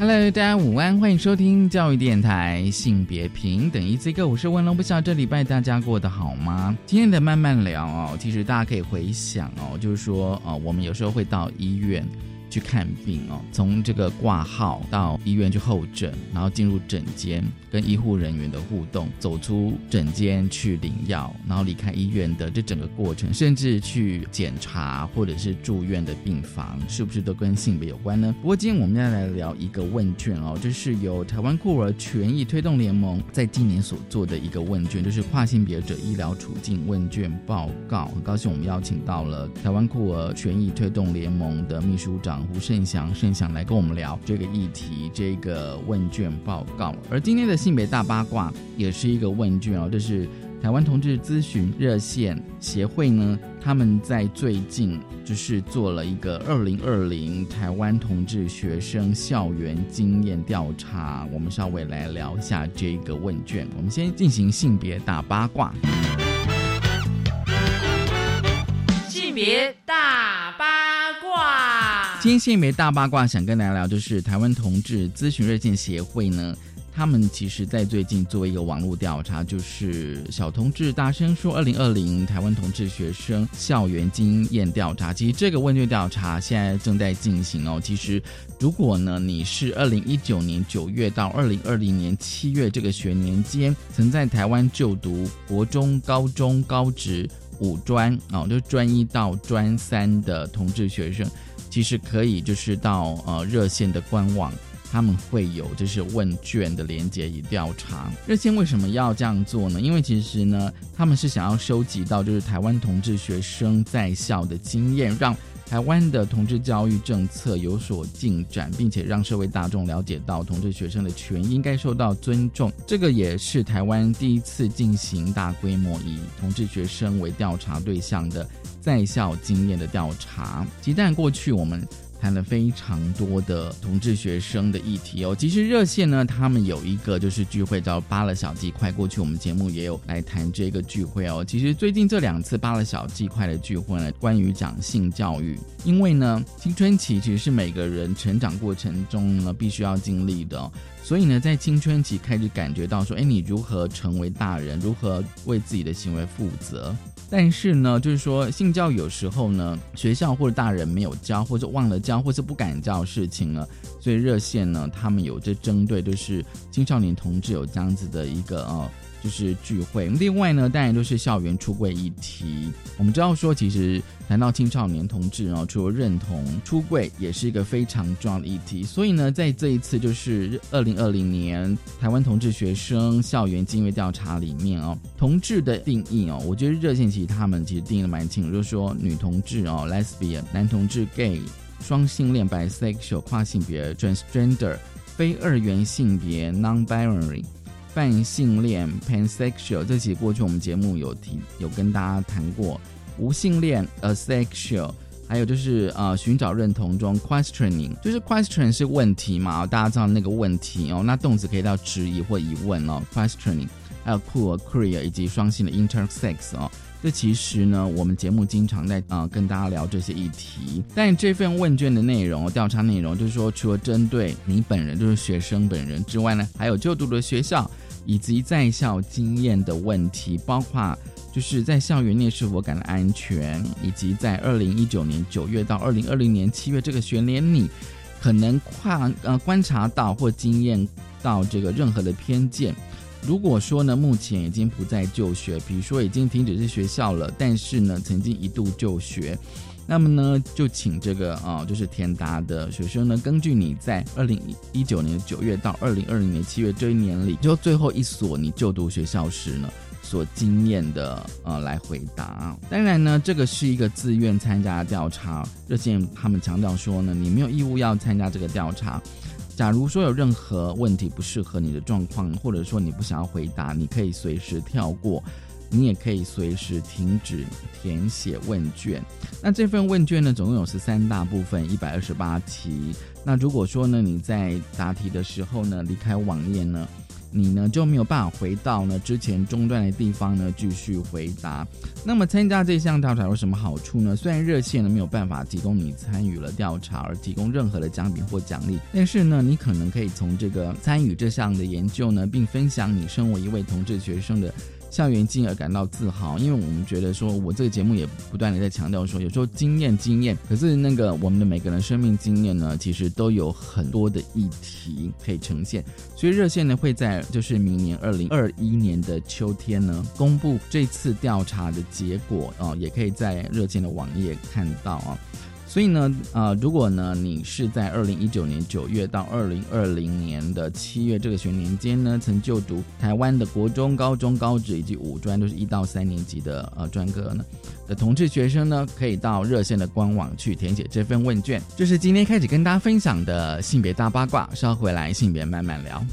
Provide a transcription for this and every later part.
Hello，大家午安，欢迎收听教育电台性别平等一次一个我是文龙，不晓这礼拜大家过得好吗？今天的慢慢聊哦，其实大家可以回想哦，就是说哦，我们有时候会到医院。去看病哦，从这个挂号到医院去候诊，然后进入诊间跟医护人员的互动，走出诊间去领药，然后离开医院的这整个过程，甚至去检查或者是住院的病房，是不是都跟性别有关呢？不过今天我们要来聊一个问卷哦，这是由台湾酷儿权益推动联盟在今年所做的一个问卷，就是跨性别者医疗处境问卷报告。很高兴我们邀请到了台湾酷儿权益推动联盟的秘书长。胡胜祥，胜祥来跟我们聊这个议题，这个问卷报告。而今天的性别大八卦也是一个问卷哦，这是台湾同志咨询热线协会呢，他们在最近就是做了一个二零二零台湾同志学生校园经验调查。我们稍微来聊一下这个问卷。我们先进行性别大八卦。性别大八卦，今天性别大八卦想跟大家聊，就是台湾同志咨询热线协会呢，他们其实在最近做一个网络调查，就是小同志大声说二零二零台湾同志学生校园经验调查。其实这个问卷调查现在正在进行哦。其实如果呢你是二零一九年九月到二零二零年七月这个学年间，曾在台湾就读国中、高中、高职。五专啊，就专一到专三的同志学生，其实可以就是到呃热线的官网，他们会有就是问卷的连接与调查。热线为什么要这样做呢？因为其实呢，他们是想要收集到就是台湾同志学生在校的经验，让。台湾的同志教育政策有所进展，并且让社会大众了解到同志学生的权益应该受到尊重。这个也是台湾第一次进行大规模以同志学生为调查对象的在校经验的调查。其实，过去我们。谈了非常多的同志学生的议题哦。其实热线呢，他们有一个就是聚会叫“扒了小鸡块”。过去我们节目也有来谈这个聚会哦。其实最近这两次“扒了小鸡块”的聚会呢，关于讲性教育，因为呢，青春期其实是每个人成长过程中呢必须要经历的，所以呢，在青春期开始感觉到说，哎，你如何成为大人，如何为自己的行为负责。但是呢，就是说性教育有时候呢，学校或者大人没有教，或者忘了教，或者不敢教事情了，所以热线呢，他们有这针对，就是青少年同志有这样子的一个呃。就是聚会，另外呢，当然都是校园出柜议题。我们知道说，其实谈到青少年同志哦，除了认同出柜，也是一个非常重要的议题。所以呢，在这一次就是二零二零年台湾同志学生校园经验调查里面哦，同志的定义哦，我觉得热线其实他们其实定义的蛮清楚，就是说女同志哦，lesbian，男同志 gay，双性恋 bisexual，跨性别 transgender，非二元性别 non-binary。泛性恋 （pansexual） 这期过去我们节目有提有跟大家谈过，无性恋 （asexual），还有就是呃寻找认同中 （questioning），就是 question 是问题嘛，大家知道那个问题哦，那动词可以到质疑或疑问哦，questioning，还有 queer、queer 以及双性的 intersex 哦，这其实呢我们节目经常在啊跟大家聊这些议题，但这份问卷的内容调查内容就是说，除了针对你本人就是学生本人之外呢，还有就读的学校。以及在校经验的问题，包括就是在校园内是否感到安全，以及在二零一九年九月到二零二零年七月这个学年，你可能跨呃观察到或经验到这个任何的偏见。如果说呢，目前已经不再就学，比如说已经停止是学校了，但是呢，曾经一度就学。那么呢，就请这个啊，就是田达的学生呢，根据你在二零一九年九月到二零二零年七月这一年里，就最后一所你就读学校时呢，所经验的呃来回答。当然呢，这个是一个自愿参加调查，热线他们强调说呢，你没有义务要参加这个调查。假如说有任何问题不适合你的状况，或者说你不想要回答，你可以随时跳过。你也可以随时停止填写问卷。那这份问卷呢，总共有十三大部分，一百二十八题。那如果说呢，你在答题的时候呢，离开网页呢？你呢就没有办法回到呢之前中断的地方呢继续回答。那么参加这项调查有什么好处呢？虽然热线呢没有办法提供你参与了调查而提供任何的奖品或奖励，但是呢你可能可以从这个参与这项的研究呢，并分享你身为一位同志学生的。校园经而感到自豪，因为我们觉得说，我这个节目也不断的在强调说，有时候经验经验，可是那个我们的每个人生命经验呢，其实都有很多的议题可以呈现，所以热线呢会在就是明年二零二一年的秋天呢公布这次调查的结果哦，也可以在热线的网页看到啊。所以呢，呃，如果呢，你是在二零一九年九月到二零二零年的七月这个学年间呢，曾就读台湾的国中、高中、高职以及五专，都是一到三年级的呃专科呢的同志学生呢，可以到热线的官网去填写这份问卷。这是今天开始跟大家分享的性别大八卦，稍回来性别慢慢聊。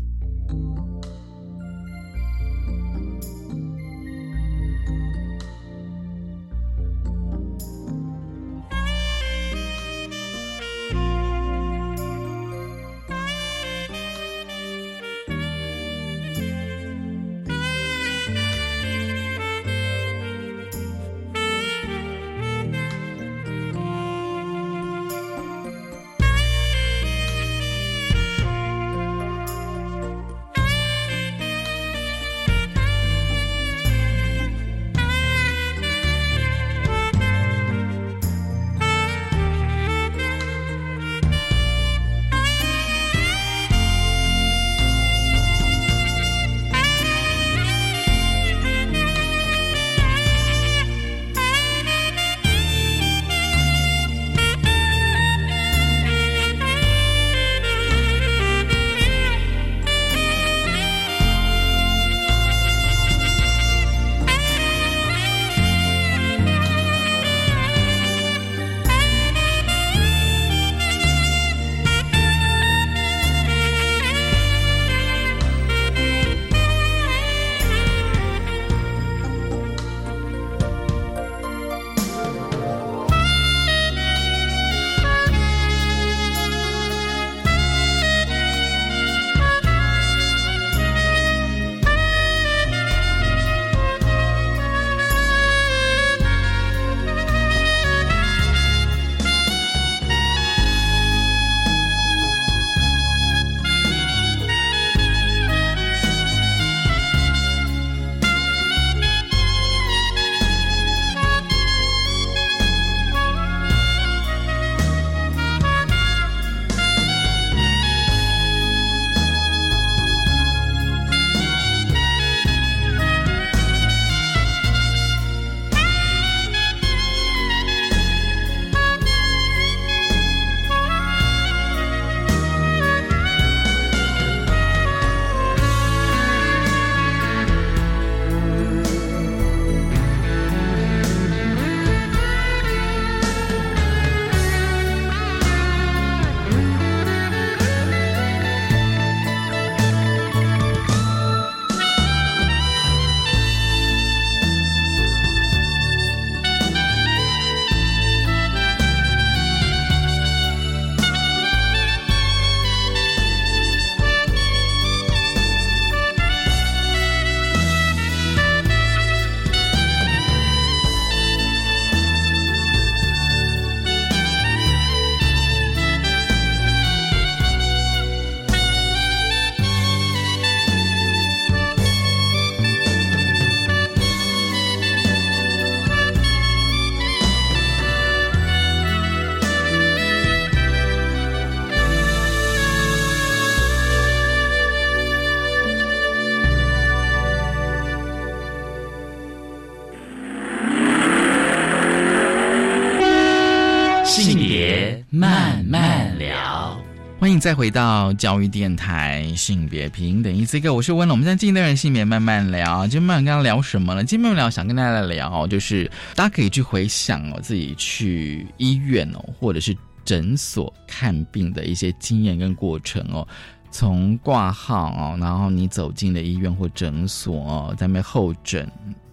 再回到教育电台性别平等，一次个我是温龙。我们现在进段性别慢慢聊，今天慢慢跟他聊什么呢？今天慢慢聊，想跟大家来聊，就是大家可以去回想哦，自己去医院哦，或者是诊所看病的一些经验跟过程哦。从挂号哦，然后你走进了医院或诊所哦，在那候诊，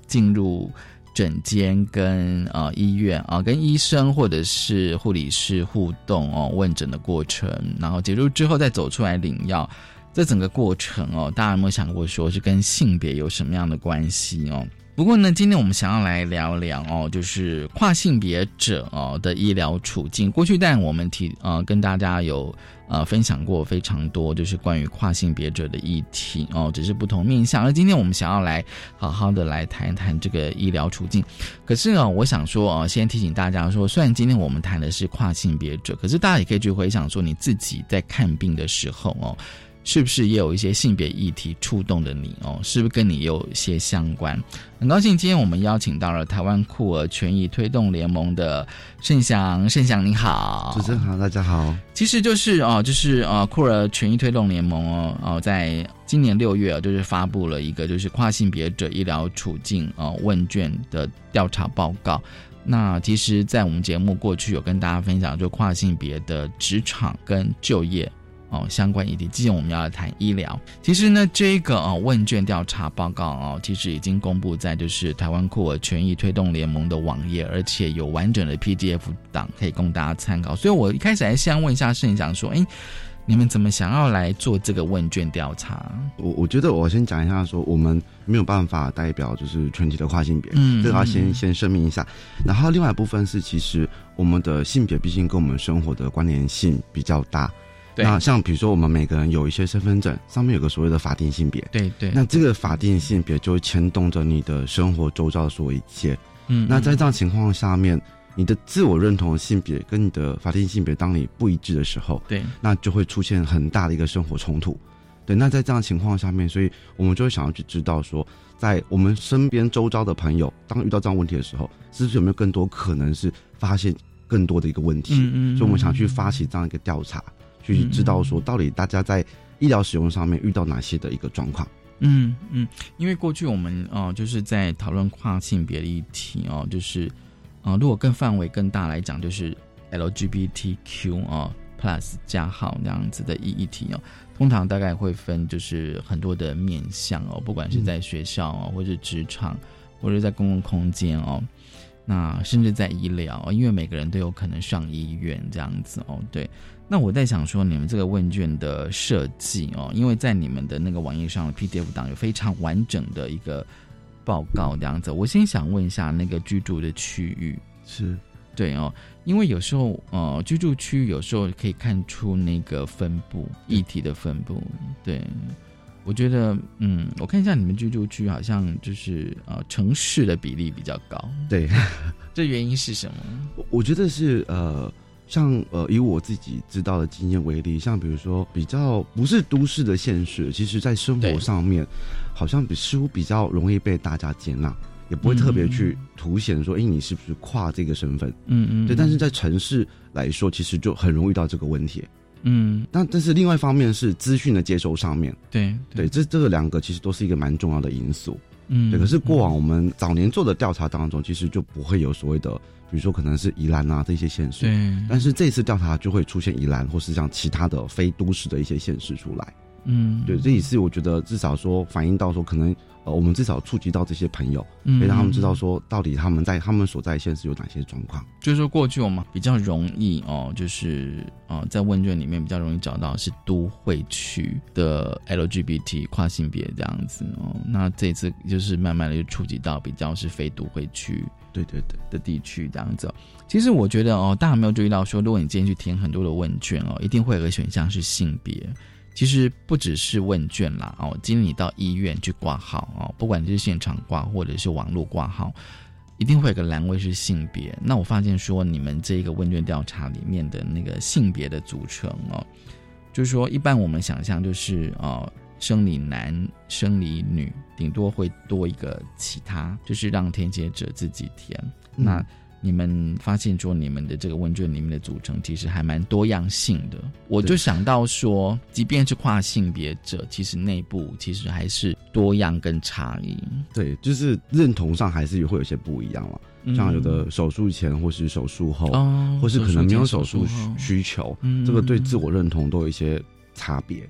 进入诊间跟呃医院啊，跟医生或者是护理师互动哦，问诊的过程，然后结束之后再走出来领药，这整个过程哦，大家有没有想过说是跟性别有什么样的关系哦？不过呢，今天我们想要来聊聊哦，就是跨性别者哦的医疗处境。过去，但我们提呃跟大家有呃分享过非常多，就是关于跨性别者的议题哦，只是不同面向。而今天我们想要来好好的来谈一谈这个医疗处境。可是呢，我想说啊，先提醒大家说，虽然今天我们谈的是跨性别者，可是大家也可以去回想说，你自己在看病的时候哦。是不是也有一些性别议题触动的你哦？是不是跟你有一些相关？很高兴今天我们邀请到了台湾酷儿权益推动联盟的盛祥，盛祥你好，主持人好，大家好。其实就是哦，就是呃酷儿权益推动联盟哦哦，在今年六月就是发布了一个就是跨性别者医疗处境哦问卷的调查报告。那其实，在我们节目过去有跟大家分享，就跨性别的职场跟就业。哦，相关议题，今天我们要来谈医疗。其实呢，这个哦问卷调查报告哦，其实已经公布在就是台湾酷儿权益推动联盟的网页，而且有完整的 PDF 档可以供大家参考。所以我一开始还先问一下盛翔说，哎，你们怎么想要来做这个问卷调查？我我觉得我先讲一下，说我们没有办法代表就是全体的跨性别，嗯，这个要先先声明一下。然后另外一部分是，其实我们的性别毕竟跟我们生活的关联性比较大。那像比如说，我们每个人有一些身份证上面有个所谓的法定性别，对对。那这个法定性别就会牵动着你的生活周遭的所有一切。嗯。那在这样情况下面，你的自我认同的性别跟你的法定性别当你不一致的时候，对，那就会出现很大的一个生活冲突。对。那在这样情况下面，所以我们就会想要去知道说，在我们身边周遭的朋友，当遇到这样问题的时候，是不是有没有更多可能是发现更多的一个问题？嗯嗯。所以我们想去发起这样一个调查。去知道说，到底大家在医疗使用上面遇到哪些的一个状况？嗯嗯，因为过去我们哦，就是在讨论跨性别的议题哦，就是啊，如果更范围更大来讲，就是 LGBTQ 啊 Plus 加号那样子的议议题哦，通常大概会分就是很多的面向哦，不管是在学校哦，或者职场，或者在公共空间哦，那甚至在医疗，因为每个人都有可能上医院这样子哦，对。那我在想说，你们这个问卷的设计哦，因为在你们的那个网页上 PDF 档有非常完整的一个报告这样子。我先想问一下，那个居住的区域是对哦，因为有时候呃，居住区有时候可以看出那个分布议题的分布。对，我觉得嗯，我看一下你们居住区好像就是呃，城市的比例比较高。对，这原因是什么？我我觉得是呃。像呃，以我自己知道的经验为例，像比如说比较不是都市的现实，其实在生活上面，好像比似乎比较容易被大家接纳，也不会特别去凸显说，哎，你是不是跨这个身份？嗯嗯。对，但是在城市来说，其实就很容易遇到这个问题。嗯。但但是另外一方面是资讯的接收上面，对对，这这个两个其实都是一个蛮重要的因素。嗯。对，可是过往我们早年做的调查当中，其实就不会有所谓的。比如说可能是宜兰啊这些县市，对，但是这次调查就会出现宜兰或是像其他的非都市的一些县市出来，嗯，对，这也是我觉得至少说反映到说可能呃我们至少触及到这些朋友，可以让他们知道说到底他们在他们所在县市有哪些状况。就是说过去我们比较容易哦，就是啊在问卷里面比较容易找到是都会区的 LGBT 跨性别这样子哦，那这次就是慢慢的就触及到比较是非都会区。对对对的地区这样子，其实我觉得哦，大家有没有注意到说，如果你今天去填很多的问卷哦，一定会有个选项是性别。其实不只是问卷啦哦，今天你到医院去挂号哦，不管你是现场挂或者是网络挂号，一定会有个栏位是性别。那我发现说，你们这个问卷调查里面的那个性别的组成哦，就是说一般我们想象就是哦。生理男、生理女，顶多会多一个其他，就是让填写者自己填。那你们发现说，你们的这个问卷里面的组成其实还蛮多样性的。我就想到说，即便是跨性别者，其实内部其实还是多样跟差异。对，就是认同上还是会有些不一样了。像有的手术前或是手术后，或是可能没有手术需求，这个对自我认同都有一些差别。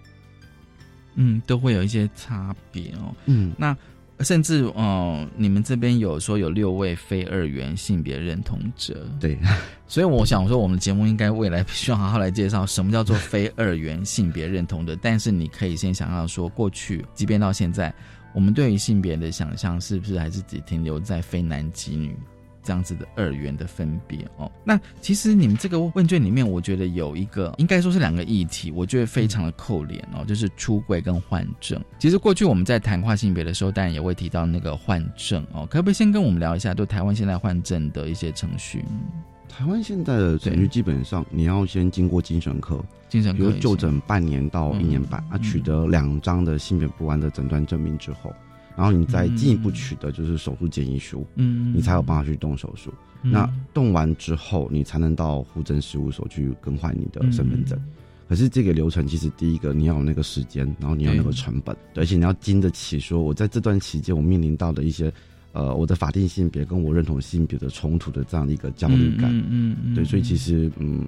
嗯，都会有一些差别哦。嗯，那甚至哦，你们这边有说有六位非二元性别认同者，对。所以我想说，我们的节目应该未来需要好好来介绍什么叫做非二元性别认同者。但是你可以先想到说，过去即便到现在，我们对于性别的想象是不是还是只停留在非男即女？这样子的二元的分别哦，那其实你们这个问卷里面，我觉得有一个应该说是两个议题，我觉得非常的扣脸哦，就是出柜跟换证。其实过去我们在谈跨性别的时候，当然也会提到那个换证哦，可不可以先跟我们聊一下，就台湾现在换证的一些程序？台湾现在的程序基本上你要先经过精神科，精神科就诊半年到一年半啊，取得两张的性别不安的诊断证明之后。然后你再进一步取得就是手术建议书，嗯，你才有办法去动手术。那动完之后，你才能到户政事务所去更换你的身份证。可是这个流程其实第一个你要有那个时间，然后你要那个成本，而且你要经得起说，我在这段期间我面临到的一些呃我的法定性别跟我认同性别的冲突的这样的一个焦虑感，嗯嗯，对，所以其实嗯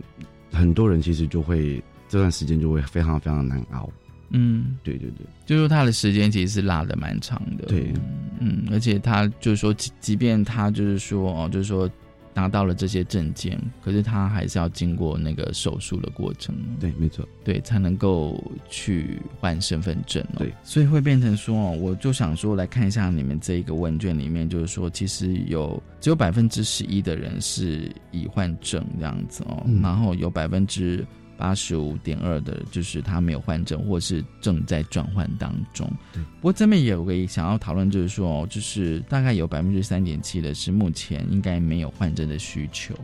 很多人其实就会这段时间就会非常非常难熬。嗯，对对对，就是说他的时间其实是拉的蛮长的，对，嗯，而且他就是说，即即便他就是说哦，就是说拿到了这些证件，可是他还是要经过那个手术的过程，对，没错，对，才能够去换身份证，对，所以会变成说哦，我就想说来看一下你们这一个问卷里面，就是说其实有只有百分之十一的人是已换证这样子哦，然后有百分之。八十五点二的，就是他没有换证，或是正在转换当中。对，不过这边也有个想要讨论，就是说，就是大概有百分之三点七的是目前应该没有换证的需求，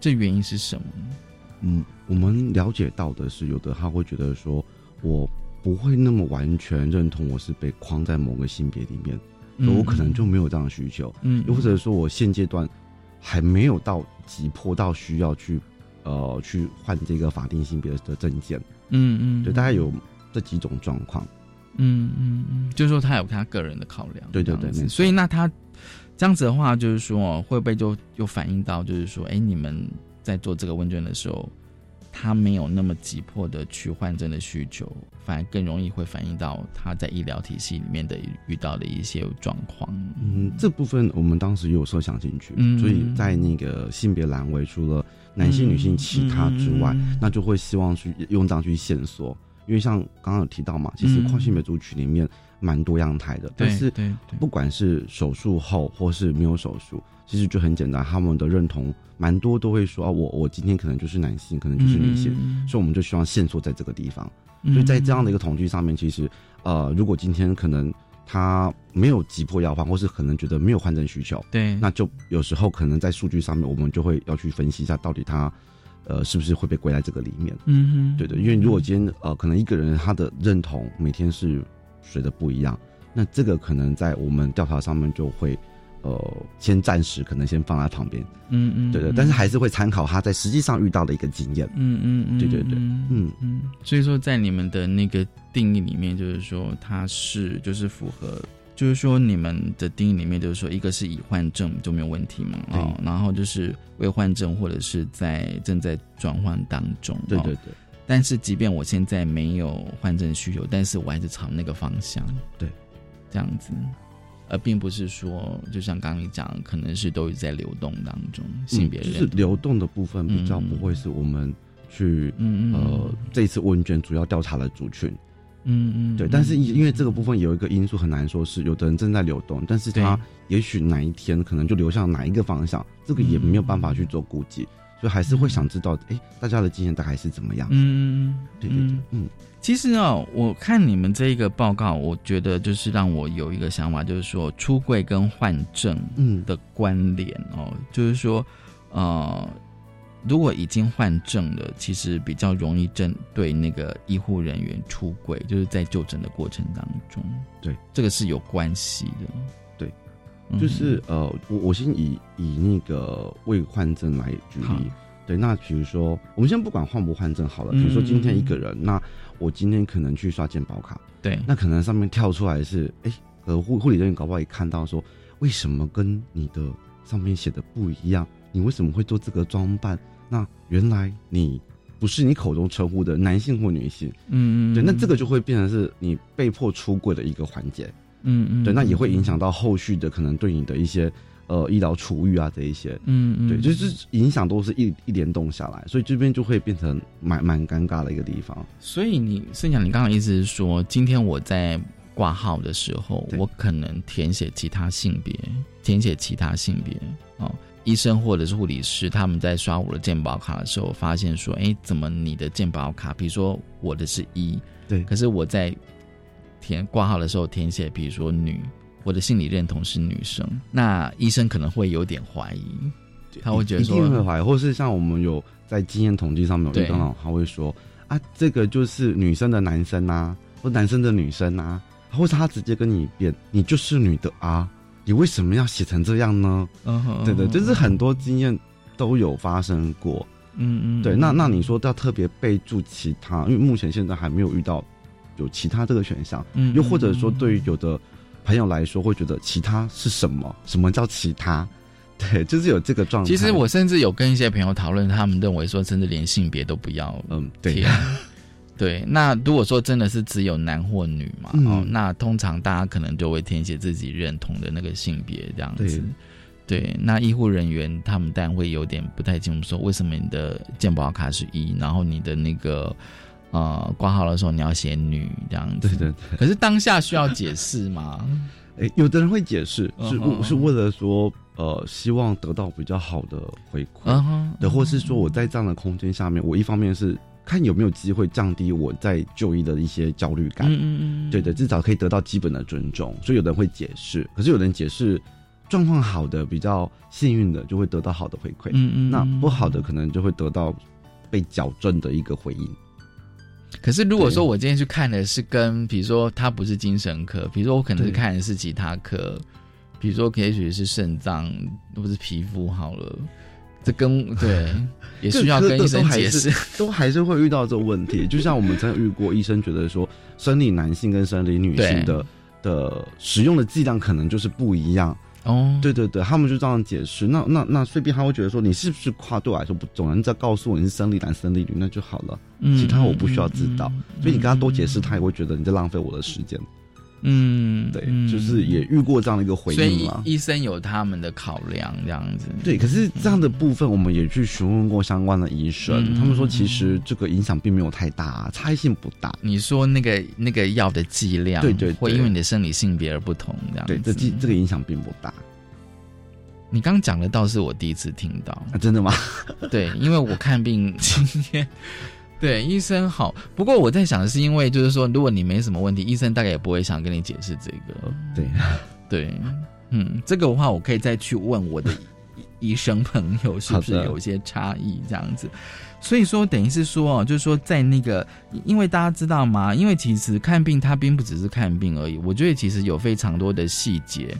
这原因是什么？嗯，我们了解到的是，有的他会觉得说，我不会那么完全认同我是被框在某个性别里面，我可能就没有这样的需求。嗯，又或者说我现阶段还没有到急迫到需要去。呃，去换这个法定性别的证件，嗯嗯，对，大概有这几种状况，嗯嗯嗯，就是说他有他个人的考量，对对对，所以那他这样子的话，就是说会不会就又反映到，就是说，哎，你们在做这个问卷的时候。他没有那么急迫的去换证的需求，反而更容易会反映到他在医疗体系里面的遇到的一些状况。嗯，这部分我们当时有设想进去，所以在那个性别栏位，除了男性、女性、其他之外，那就会希望去用这样去线索。因为像刚刚有提到嘛，其实跨性别族群里面蛮多样态的，但是不管是手术后或是没有手术。其实就很简单，他们的认同蛮多都会说啊，我我今天可能就是男性，可能就是女性，所以我们就希望线索在这个地方。所以在这样的一个统计上面，其实呃，如果今天可能他没有急迫要换，或是可能觉得没有换证需求，对，那就有时候可能在数据上面，我们就会要去分析一下，到底他呃是不是会被归在这个里面。嗯哼，对对，因为如果今天呃可能一个人他的认同每天是随的不一样，那这个可能在我们调查上面就会。呃，先暂时可能先放在旁边，嗯嗯，对对，但是还是会参考他在实际上遇到的一个经验，嗯嗯嗯，对对对，嗯嗯，所以说在你们的那个定义里面，就是说他是就是符合，就是说你们的定义里面就是说一个是已患症就没有问题嘛，哦，然后就是未患症或者是在正在转换当中，对对对，但是即便我现在没有换证需求，但是我还是朝那个方向，对，这样子。而并不是说，就像刚刚你讲，可能是都在流动当中，性别就是流动的部分比较不会是我们去呃这一次问卷主要调查的族群，嗯嗯，对。但是因为这个部分有一个因素很难说是有的人正在流动，但是他也许哪一天可能就流向哪一个方向，这个也没有办法去做估计，所以还是会想知道，哎，大家的经验大概是怎么样？嗯嗯，对对对，嗯。其实哦，我看你们这一个报告，我觉得就是让我有一个想法，就是说出柜跟换证的关联哦，就是说，呃，如果已经换证了，其实比较容易针对那个医护人员出柜，就是在就诊的过程当中，对，这个是有关系的，对，就是呃，我我先以以那个未换证来举例。对，那比如说，我们先不管换不换证好了，比如说今天一个人，那我今天可能去刷健保卡，对，那可能上面跳出来是，哎，呃，护护理人员搞不好也看到说，为什么跟你的上面写的不一样？你为什么会做这个装扮？那原来你不是你口中称呼的男性或女性，嗯嗯，对，那这个就会变成是你被迫出柜的一个环节，嗯嗯，对，那也会影响到后续的可能对你的一些。呃，医疗处遇啊，这一些，嗯嗯，对，就是影响都是一一联动下来，所以这边就会变成蛮蛮尴尬的一个地方。所以你盛讲，你刚刚意思是说，今天我在挂号的时候，我可能填写其他性别，填写其他性别哦，医生或者是护理师他们在刷我的健保卡的时候，发现说，哎，怎么你的健保卡，比如说我的是一，对，可是我在填挂号的时候填写，比如说女。我的心理认同是女生，那医生可能会有点怀疑，他会觉得说，一定会怀疑，或是像我们有在经验统计上面有遇到，他会说啊，这个就是女生的男生啊，或男生的女生啊，或是他直接跟你变，你就是女的啊，你为什么要写成这样呢？嗯，对对，就是很多经验都有发生过，嗯嗯，对，那那你说要特别备注其他，因为目前现在还没有遇到有其他这个选项，嗯，又或者说对于有的。朋友来说会觉得其他是什么？什么叫其他？对，就是有这个状态。其实我甚至有跟一些朋友讨论，他们认为说，甚至连性别都不要。嗯，对。对，那如果说真的是只有男或女嘛，哦，那通常大家可能就会填写自己认同的那个性别这样子。对，那医护人员他们当然会有点不太清楚，说为什么你的健保卡是一，然后你的那个。呃，挂号的时候你要写女这样子，对对对。可是当下需要解释吗？哎，有的人会解释，是是为了说，呃，希望得到比较好的回馈，对，或是说我在这样的空间下面，我一方面是看有没有机会降低我在就医的一些焦虑感，嗯嗯嗯，对对，至少可以得到基本的尊重。所以有的人会解释，可是有人解释状况好的、比较幸运的，就会得到好的回馈，嗯嗯，那不好的可能就会得到被矫正的一个回应。可是，如果说我今天去看的是跟，比如说他不是精神科，比如说我可能是看的是其他科，比如说也许是肾脏或是皮肤好了，这跟对也需要跟医生解释，都还是会遇到这个问题。就像我们曾有遇过，医生觉得说生理男性跟生理女性的的使用的剂量可能就是不一样。哦，对对对，他们就这样解释。那那那，随便他会觉得说，你是不是跨对我来说不重要？你只要告诉我你是生理男、生理女，那就好了。嗯，其他我不需要知道。所以你跟他多解释，他也会觉得你在浪费我的时间。嗯，对，就是也遇过这样的一个回应嘛。医生有他们的考量，这样子。对，可是这样的部分，我们也去询问过相关的医生，他们说其实这个影响并没有太大，差异性不大。你说那个那个药的剂量，对对，会因为你的生理性别而不同，这样。对，这这这个影响并不大。你刚讲的倒是我第一次听到，真的吗？对，因为我看病今天。对医生好，不过我在想的是，因为就是说，如果你没什么问题，医生大概也不会想跟你解释这个。对，对，嗯，这个的话，我可以再去问我的医生朋友，是不是有一些差异这样子。所以说，等于是说哦，就是说，在那个，因为大家知道吗？因为其实看病它并不只是看病而已，我觉得其实有非常多的细节。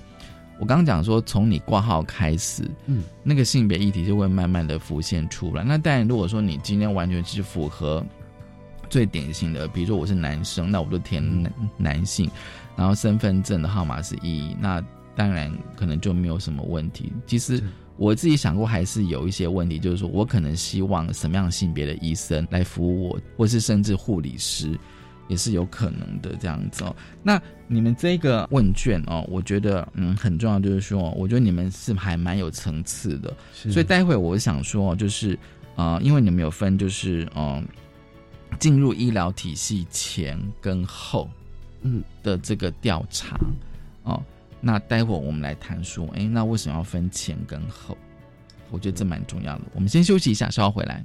我刚刚讲说，从你挂号开始，嗯，那个性别议题就会慢慢的浮现出来。那当然，如果说你今天完全是符合最典型的，比如说我是男生，那我就填男男性，然后身份证的号码是一，那当然可能就没有什么问题。其实我自己想过，还是有一些问题，就是说我可能希望什么样性别的医生来服务我，或是甚至护理师。也是有可能的这样子哦。那你们这个问卷哦，我觉得嗯很重要，就是说，我觉得你们是还蛮有层次的。所以待会我想说，就是呃，因为你们有分，就是嗯，进入医疗体系前跟后，嗯的这个调查哦。那待会我们来谈说，哎，那为什么要分前跟后？我觉得这蛮重要的。我们先休息一下，稍后回来。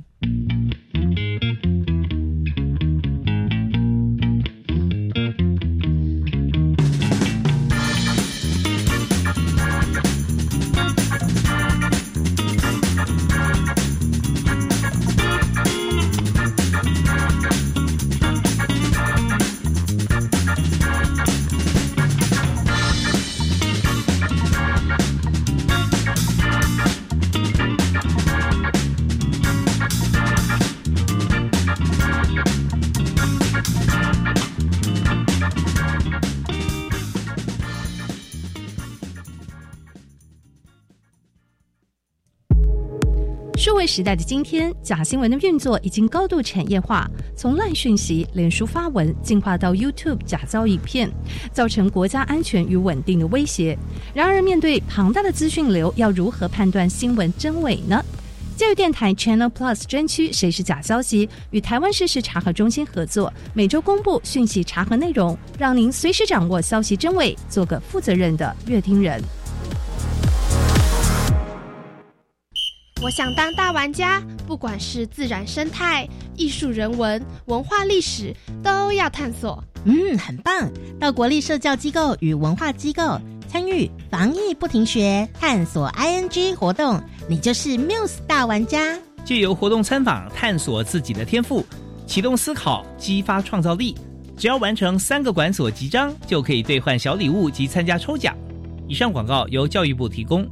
时代的今天，假新闻的运作已经高度产业化，从烂讯息、脸书发文，进化到 YouTube 假造影片，造成国家安全与稳定的威胁。然而，面对庞大的资讯流，要如何判断新闻真伪呢？教育电台 Channel Plus 专区“谁是假消息”与台湾事实查核中心合作，每周公布讯息查核内容，让您随时掌握消息真伪，做个负责任的乐听人。我想当大玩家，不管是自然生态、艺术人文、文化历史，都要探索。嗯，很棒！到国立社教机构与文化机构参与防疫不停学探索 ING 活动，你就是 Muse 大玩家。借由活动参访，探索自己的天赋，启动思考，激发创造力。只要完成三个馆所集章，就可以兑换小礼物及参加抽奖。以上广告由教育部提供。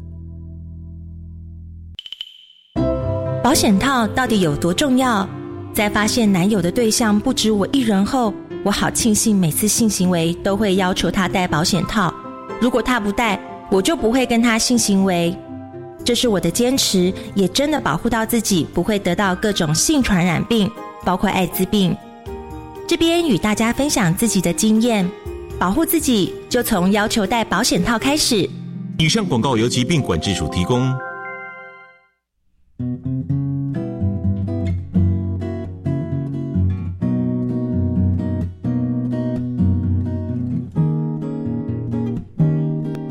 保险套到底有多重要？在发现男友的对象不止我一人后，我好庆幸每次性行为都会要求他戴保险套。如果他不戴，我就不会跟他性行为。这是我的坚持，也真的保护到自己不会得到各种性传染病，包括艾滋病。这边与大家分享自己的经验，保护自己就从要求戴保险套开始。以上广告由疾病管制署提供。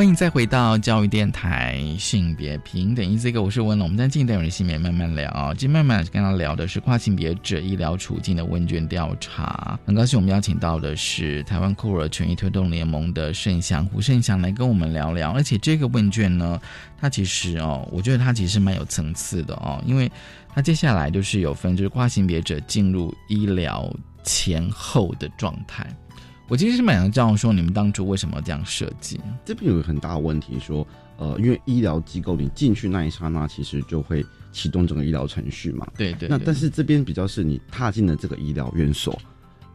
欢迎再回到教育电台性别平等，这个我是文龙。我们在近代人性别慢慢聊，今天慢慢跟他聊的是跨性别者医疗处境的问卷调查。很高兴我们邀请到的是台湾酷儿权益推动联盟的盛祥胡盛祥来跟我们聊聊。而且这个问卷呢，它其实哦，我觉得它其实蛮有层次的哦，因为它接下来就是有分，就是跨性别者进入医疗前后的状态。我其实是蛮想知道说，你们当初为什么这样设计？这边有个很大的问题，说，呃，因为医疗机构你进去那一刹那，其实就会启动整个医疗程序嘛。对对。那但是这边比较是你踏进了这个医疗院所，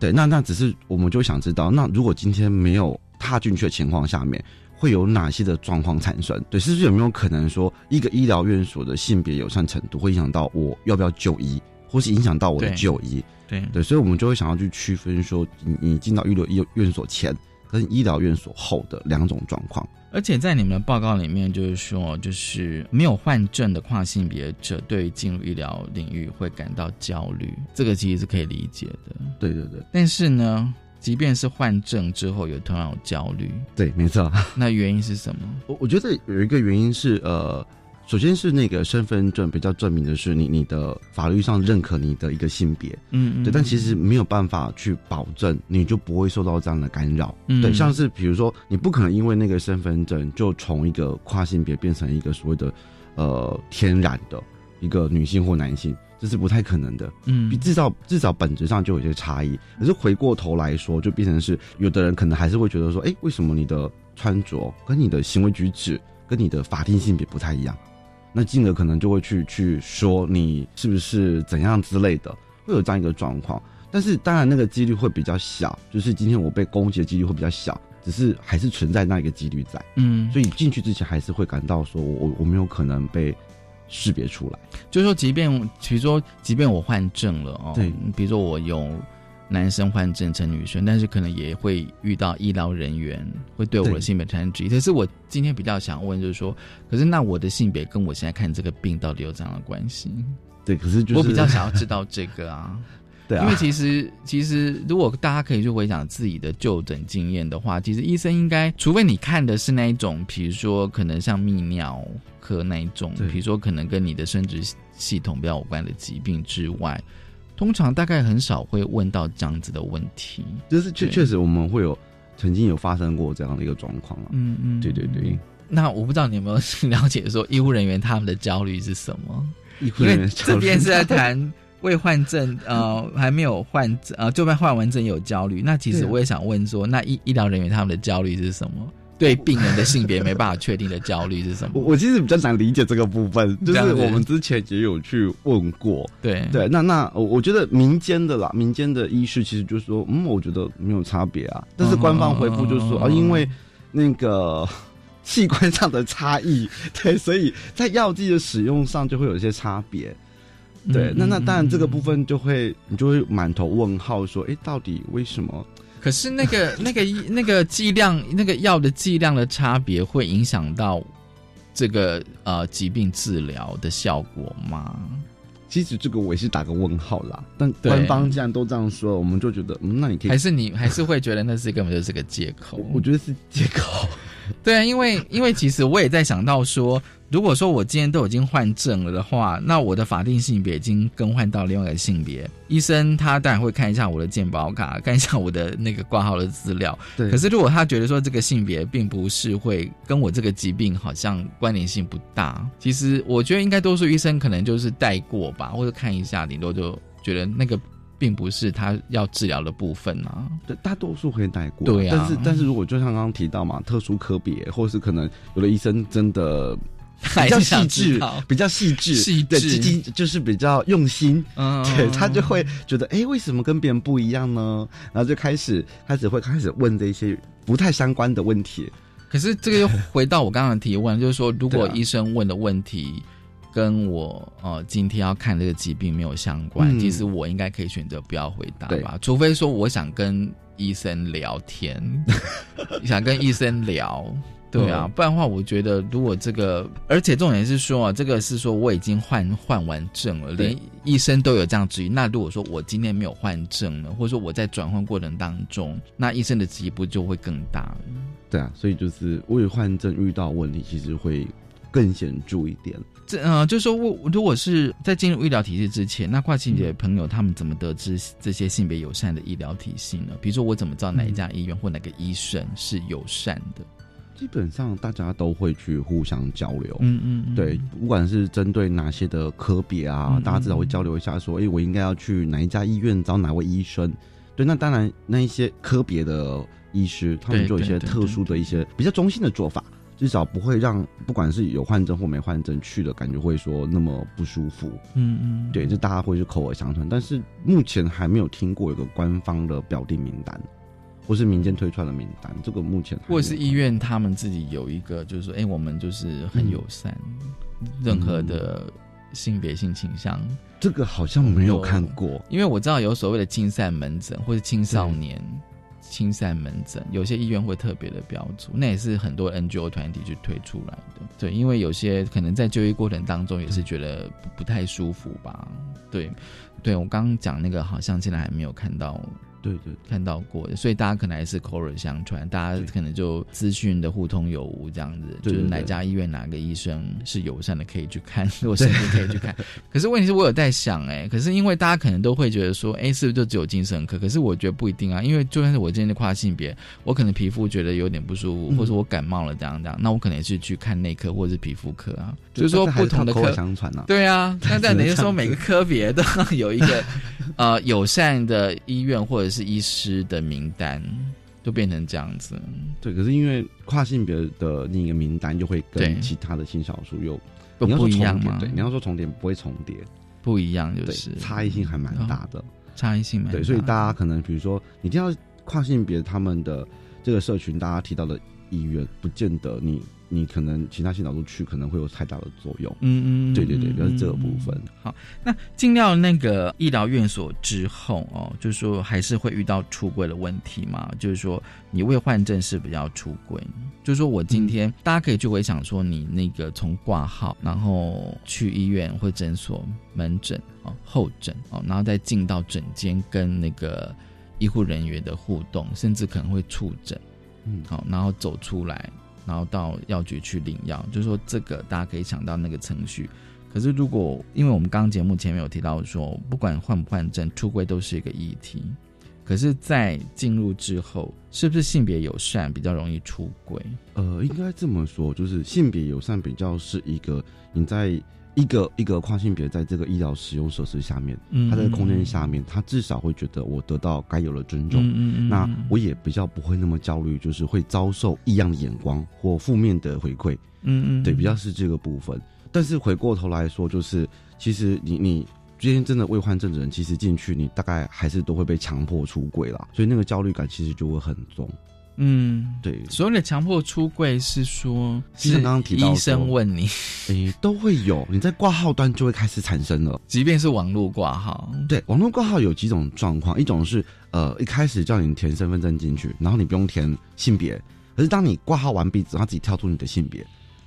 对，那那只是我们就想知道，那如果今天没有踏进去的情况下面，会有哪些的状况产生？对，是不是有没有可能说，一个医疗院所的性别友善程度会影响到我要不要就医，或是影响到我的就医？对对，所以我们就会想要去区分说，你你进到医疗医院所前跟医疗院所后的两种状况。而且在你们的报告里面，就是说，就是没有患症的跨性别者对进入医疗领域会感到焦虑，这个其实是可以理解的。对对对。但是呢，即便是患症之后，也同样有焦虑。对，没错。那原因是什么？我我觉得有一个原因是呃。首先是那个身份证比较证明的是你你的法律上认可你的一个性别，嗯，对，但其实没有办法去保证你就不会受到这样的干扰，对，像是比如说你不可能因为那个身份证就从一个跨性别变成一个所谓的呃天然的一个女性或男性，这是不太可能的，嗯，至少至少本质上就有些差异。可是回过头来说，就变成是有的人可能还是会觉得说，哎，为什么你的穿着跟你的行为举止跟你的法定性别不太一样？那进而可能就会去去说你是不是怎样之类的，会有这样一个状况。但是当然那个几率会比较小，就是今天我被攻击的几率会比较小，只是还是存在那一个几率在。嗯，所以进去之前还是会感到说我我没有可能被识别出来。就是说，即便比如说，即便我换证了哦，对，比如说我有。男生换证成女生，但是可能也会遇到医疗人员会对我的性别产生质疑。可是我今天比较想问，就是说，可是那我的性别跟我现在看这个病到底有怎样的关系？对，可是就是我比较想要知道这个啊。对啊，因为其实其实如果大家可以去回想自己的就诊经验的话，其实医生应该，除非你看的是那一种，比如说可能像泌尿科那一种，比如说可能跟你的生殖系统比较有关的疾病之外。通常大概很少会问到这样子的问题，就是确确实我们会有曾经有发生过这样的一个状况啊。嗯嗯，对对对。那我不知道你有没有了解说医护人员他们的焦虑是什么？医护人员这边是在谈未患症，呃，还没有换证，呃，就算患完症有焦虑。那其实我也想问说，那医医疗人员他们的焦虑是什么？对病人的性别没办法确定的焦虑是什么？我我其实比较难理解这个部分，就是我们之前也有去问过。对对，那那我我觉得民间的啦，民间的医师其实就是说，嗯，我觉得没有差别啊。但是官方回复就是说，啊，因为那个 器官上的差异，对，所以在药剂的使用上就会有一些差别。对，那那当然这个部分就会你就会满头问号，说，哎，到底为什么？可是那个 那个那个剂量，那个药的剂量的差别，会影响到这个呃疾病治疗的效果吗？其实这个我也是打个问号啦。但官方既然都这样说，我们就觉得，嗯，那你可以还是你还是会觉得那是根本就是个借口？我觉得是借口。对啊，因为因为其实我也在想到说。如果说我今天都已经换证了的话，那我的法定性别已经更换到另外一个性别。医生他当然会看一下我的健保卡，看一下我的那个挂号的资料。对。可是如果他觉得说这个性别并不是会跟我这个疾病好像关联性不大，其实我觉得应该多数医生可能就是带过吧，或者看一下，顶多就觉得那个并不是他要治疗的部分啊。对，大多数会带过。对啊。但是但是如果就像刚刚提到嘛，特殊科别，或是可能有的医生真的。比较细致，比较细致，细致，就是比较用心。嗯，对他就会觉得，哎，为什么跟别人不一样呢？然后就开始开始会开始问这些不太相关的问题。可是这个又回到我刚刚提问，就是说，如果医生问的问题跟我呃今天要看这个疾病没有相关，其实我应该可以选择不要回答吧？除非说我想跟医生聊天，想跟医生聊。对啊，不然的话，我觉得如果这个，而且重点是说啊，这个是说我已经换换完症了，连医生都有这样质疑。那如果说我今天没有换证了，或者说我在转换过程当中，那医生的质疑不就会更大？对啊，所以就是未换证遇到问题，其实会更显著一点。这呃，就是说我如果是在进入医疗体系之前，那跨性别朋友他们怎么得知这些性别友善的医疗体系呢？比如说我怎么知道哪一家医院或哪个医生是友善的？基本上大家都会去互相交流，嗯嗯，对，不管是针对哪些的科别啊，大家至少会交流一下，说，哎，我应该要去哪一家医院找哪位医生？对，那当然，那一些科别的医师，他们就有一些特殊的一些比较中性的做法，至少不会让不管是有患症或没患症去的感觉会说那么不舒服。嗯嗯，对，就大家会是口耳相传，但是目前还没有听过有个官方的表定名单。或是民间推出来的名单，这个目前或者是医院他们自己有一个，就是说，哎，我们就是很友善，任何的性别性倾向，这个好像没有看过。因为我知道有所谓的青善门诊或者青少年清散门诊，有些医院会特别的标注，那也是很多 NGO 团体去推出来的。对，因为有些可能在就医过程当中也是觉得不太舒服吧。对，对我刚刚讲那个，好像现在还没有看到。对对，看到过的，所以大家可能还是口耳相传，大家可能就资讯的互通有无这样子，就是哪家医院哪个医生是友善的，可以去看，如果甚至可以去看。可是问题是我有在想，哎，可是因为大家可能都会觉得说，哎，是不是就只有精神科？可是我觉得不一定啊，因为就算是我今天的跨性别，我可能皮肤觉得有点不舒服，或者我感冒了这样这样，那我可能也是去看内科或者是皮肤科啊，就是说不同的科相传啊。对啊，那等于说每个科别都有一个呃友善的医院或者是。是医师的名单就变成这样子，对。可是因为跨性别的另一个名单就会跟其他的性少数又不一样嘛？对，你要说重叠不会重叠，不一样就是差异性还蛮大的，差异性蛮对。所以大家可能比如说你听到跨性别他们的这个社群，大家提到的医院，不见得你。你可能其他性少数去可能会有太大的作用，嗯嗯，对对对，就是这个部分。好，那进到那个医疗院所之后哦，就是说还是会遇到出柜的问题嘛？就是说你未患症是比较出柜，就是说我今天大家可以去回想说，你那个从挂号，然后去医院或诊所门诊哦，候诊哦，然后再进到诊间跟那个医护人员的互动，甚至可能会触诊，嗯，好，然后走出来。然后到药局去领药，就是说这个大家可以想到那个程序。可是如果因为我们刚节目前面有提到说，不管换不换证，出柜都是一个议题。可是，在进入之后，是不是性别友善比较容易出轨？呃，应该这么说，就是性别友善比较是一个你在一个一个跨性别在这个医疗使用设施下面，嗯他在空间下面，他至少会觉得我得到该有的尊重，嗯嗯嗯那我也比较不会那么焦虑，就是会遭受异样的眼光或负面的回馈，嗯嗯，对，比较是这个部分。但是回过头来说，就是其实你你。今天真的未患症的人，其实进去你大概还是都会被强迫出柜啦，所以那个焦虑感其实就会很重。嗯，对，所谓的强迫出柜是说，医生刚刚提到，医生问你，诶，都会有，你在挂号端就会开始产生了，即便是网络挂号，对，网络挂号有几种状况，一种是呃一开始叫你填身份证进去，然后你不用填性别，可是当你挂号完毕之后，他自己跳出你的性别。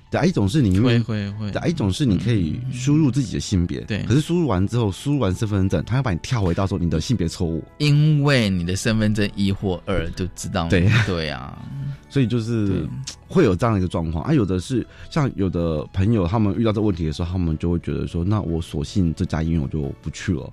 对，一种是你会会会，对，一种是你可以输入自己的性别，对，可是输入完之后，输入完身份证，他要把你跳回到说你的性别错误，因为你的身份证一或二就知道，对。对啊，所以就是会有这样的一个状况。啊。有的是像有的朋友他们遇到这个问题的时候，他们就会觉得说，那我索性这家医院我就不去了。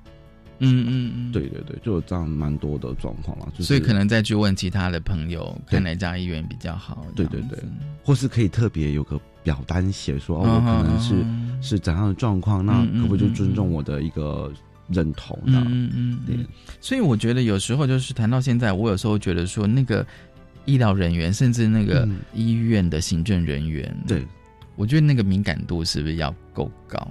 嗯嗯嗯，对对对，就有这样蛮多的状况了，就是、所以可能再去问其他的朋友，看哪家医院比较好。对对对，或是可以特别有个表单写说，哦，我可能是、嗯、是怎样的状况，那可不可以就尊重我的一个认同的？嗯嗯对。所以我觉得有时候就是谈到现在，我有时候觉得说，那个医疗人员，甚至那个医院的行政人员，嗯、对。我觉得那个敏感度是不是要够高？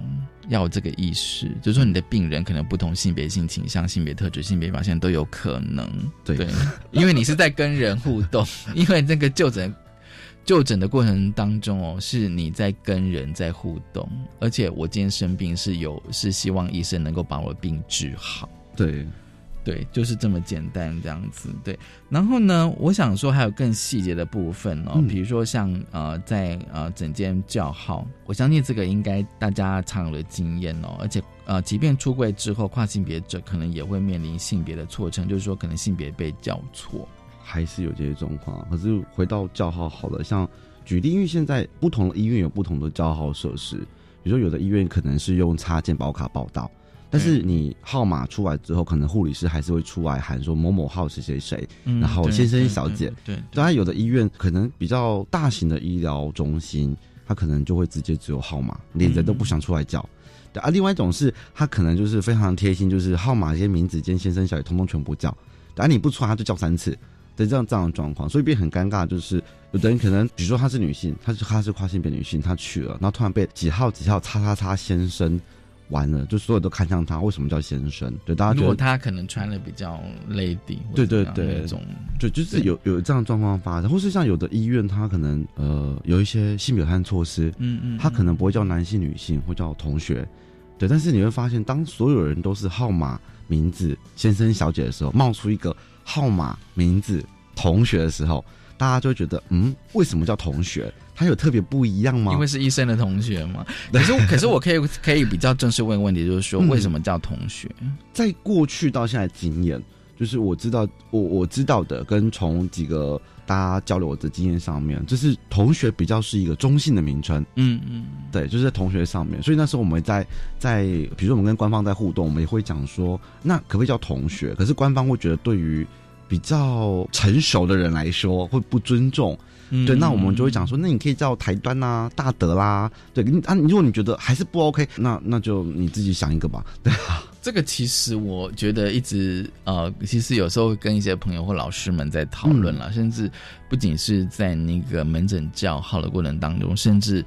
要有这个意识，就是说你的病人可能不同性别、性倾向、性别特质、性别表现都有可能。对，对因为你是在跟人互动，因为那个就诊就诊的过程当中哦，是你在跟人在互动，而且我今天生病是有是希望医生能够把我的病治好。对。对，就是这么简单这样子。对，然后呢，我想说还有更细节的部分哦，嗯、比如说像呃，在呃整间叫号，我相信这个应该大家常有的经验哦，而且呃，即便出柜之后，跨性别者可能也会面临性别的错称，就是说可能性别被叫错，还是有这些状况。可是回到叫号好了，像举例，因为现在不同的医院有不同的叫号设施，比如说有的医院可能是用插件保卡报到。但是你号码出来之后，可能护理师还是会出来喊说某某号是谁谁，嗯、然后先生小姐。对，当然有的医院可能比较大型的医疗中心，他可能就会直接只有号码，连人都不想出来叫。对。啊，另外一种是他可能就是非常贴心，就是号码些名字兼先生小姐通通全部叫，但你不出来他就叫三次。对，这样这样的状况，所以变很尴尬。就是有的人可能，比如说她是女性，她是她是跨性别女性，她去了，然后突然被几号几号叉叉叉先生。完了，就所有都看向他，为什么叫先生？对，大家觉得如果他可能穿的比较 lady，对对对，那种，对就是有有这样的状况发生，或是像有的医院，他可能呃有一些性别友善措施，嗯嗯，他可能不会叫男性、女性，会叫同学，对，但是你会发现，当所有人都是号码、名字、先生、小姐的时候，冒出一个号码、名字、同学的时候，大家就会觉得，嗯，为什么叫同学？他有特别不一样吗？因为是医生的同学嘛。可是，可是我可以可以比较正式问问题，就是说，为什么叫同学？嗯、在过去到现在经验，就是我知道我我知道的，跟从几个大家交流的经验上面，就是同学比较是一个中性的名称。嗯嗯，对，就是在同学上面。所以那时候我们在在，比如说我们跟官方在互动，我们也会讲说，那可不可以叫同学？可是官方会觉得对于比较成熟的人来说会不尊重。对，那我们就会讲说，那你可以叫台端啊、大德啦，对，啊，如果你觉得还是不 OK，那那就你自己想一个吧，对啊。这个其实我觉得一直呃，其实有时候跟一些朋友或老师们在讨论了，嗯、甚至不仅是在那个门诊叫号的过程当中，甚至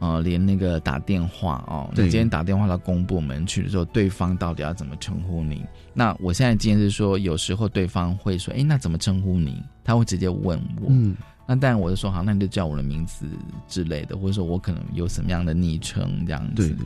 呃，连那个打电话哦，你今天打电话到公部门去的时候，对方到底要怎么称呼你？那我现在今天是说，有时候对方会说，哎，那怎么称呼你？他会直接问我。嗯那当然，我就说好，那你就叫我的名字之类的，或者说我可能有什么样的昵称这样子。对，